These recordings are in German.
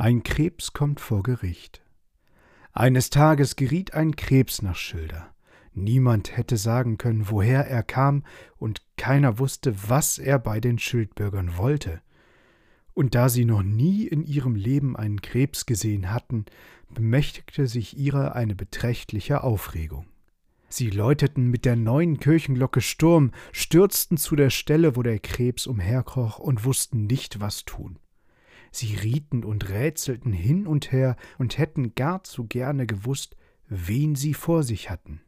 Ein Krebs kommt vor Gericht. Eines Tages geriet ein Krebs nach Schilder. Niemand hätte sagen können, woher er kam, und keiner wusste, was er bei den Schildbürgern wollte. Und da sie noch nie in ihrem Leben einen Krebs gesehen hatten, bemächtigte sich ihrer eine beträchtliche Aufregung. Sie läuteten mit der neuen Kirchenglocke Sturm, stürzten zu der Stelle, wo der Krebs umherkroch, und wussten nicht, was tun. Sie rieten und rätselten hin und her und hätten gar zu gerne gewusst, wen sie vor sich hatten.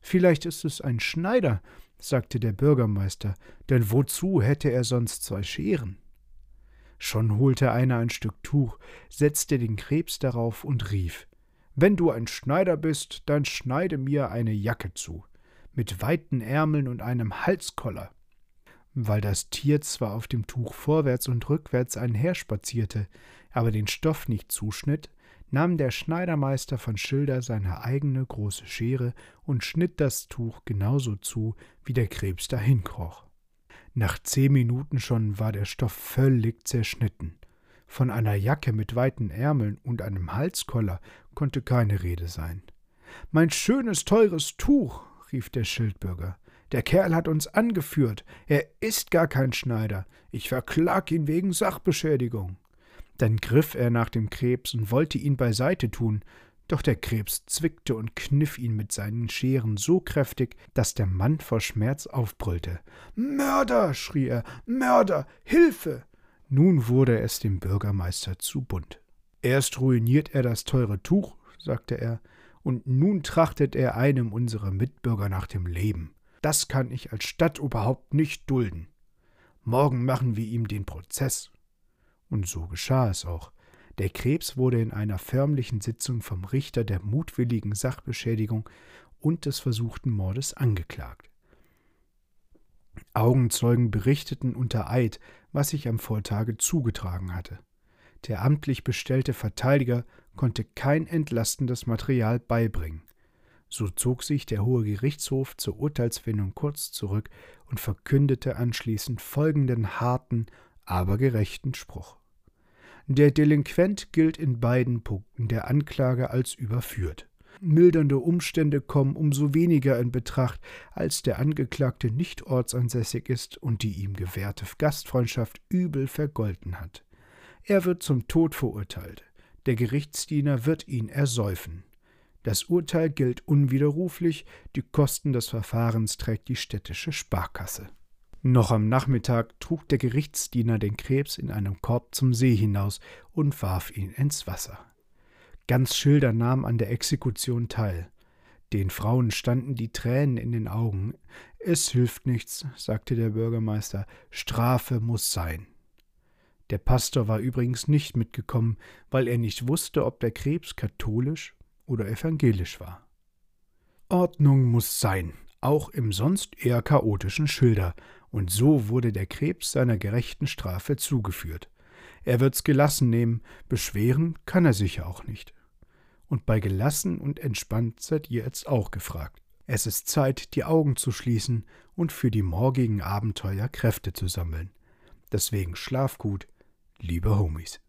Vielleicht ist es ein Schneider, sagte der Bürgermeister, denn wozu hätte er sonst zwei Scheren? Schon holte einer ein Stück Tuch, setzte den Krebs darauf und rief Wenn du ein Schneider bist, dann schneide mir eine Jacke zu, mit weiten Ärmeln und einem Halskoller weil das Tier zwar auf dem Tuch vorwärts und rückwärts einherspazierte, aber den Stoff nicht zuschnitt, nahm der Schneidermeister von Schilder seine eigene große Schere und schnitt das Tuch genauso zu, wie der Krebs dahinkroch. Nach zehn Minuten schon war der Stoff völlig zerschnitten. Von einer Jacke mit weiten Ärmeln und einem Halskoller konnte keine Rede sein. Mein schönes, teures Tuch, rief der Schildbürger. Der Kerl hat uns angeführt. Er ist gar kein Schneider. Ich verklag ihn wegen Sachbeschädigung. Dann griff er nach dem Krebs und wollte ihn beiseite tun, doch der Krebs zwickte und kniff ihn mit seinen Scheren so kräftig, dass der Mann vor Schmerz aufbrüllte. Mörder! schrie er. Mörder! Hilfe! Nun wurde es dem Bürgermeister zu bunt. Erst ruiniert er das teure Tuch, sagte er, und nun trachtet er einem unserer Mitbürger nach dem Leben. Das kann ich als Stadtoberhaupt nicht dulden. Morgen machen wir ihm den Prozess. Und so geschah es auch. Der Krebs wurde in einer förmlichen Sitzung vom Richter der mutwilligen Sachbeschädigung und des versuchten Mordes angeklagt. Augenzeugen berichteten unter Eid, was sich am Vortage zugetragen hatte. Der amtlich bestellte Verteidiger konnte kein entlastendes Material beibringen. So zog sich der Hohe Gerichtshof zur Urteilsfindung kurz zurück und verkündete anschließend folgenden harten, aber gerechten Spruch. Der Delinquent gilt in beiden Punkten der Anklage als überführt. Mildernde Umstände kommen umso weniger in Betracht, als der Angeklagte nicht ortsansässig ist und die ihm gewährte Gastfreundschaft übel vergolten hat. Er wird zum Tod verurteilt. Der Gerichtsdiener wird ihn ersäufen. Das Urteil gilt unwiderruflich, die Kosten des Verfahrens trägt die städtische Sparkasse. Noch am Nachmittag trug der Gerichtsdiener den Krebs in einem Korb zum See hinaus und warf ihn ins Wasser. Ganz Schilder nahm an der Exekution teil. Den Frauen standen die Tränen in den Augen. Es hilft nichts, sagte der Bürgermeister, Strafe muss sein. Der Pastor war übrigens nicht mitgekommen, weil er nicht wusste, ob der Krebs katholisch oder evangelisch war. Ordnung muss sein, auch im sonst eher chaotischen Schilder, und so wurde der Krebs seiner gerechten Strafe zugeführt. Er wird's gelassen nehmen, beschweren kann er sich auch nicht. Und bei gelassen und entspannt seid ihr jetzt auch gefragt. Es ist Zeit, die Augen zu schließen und für die morgigen Abenteuer Kräfte zu sammeln. Deswegen schlaf gut, liebe Homies.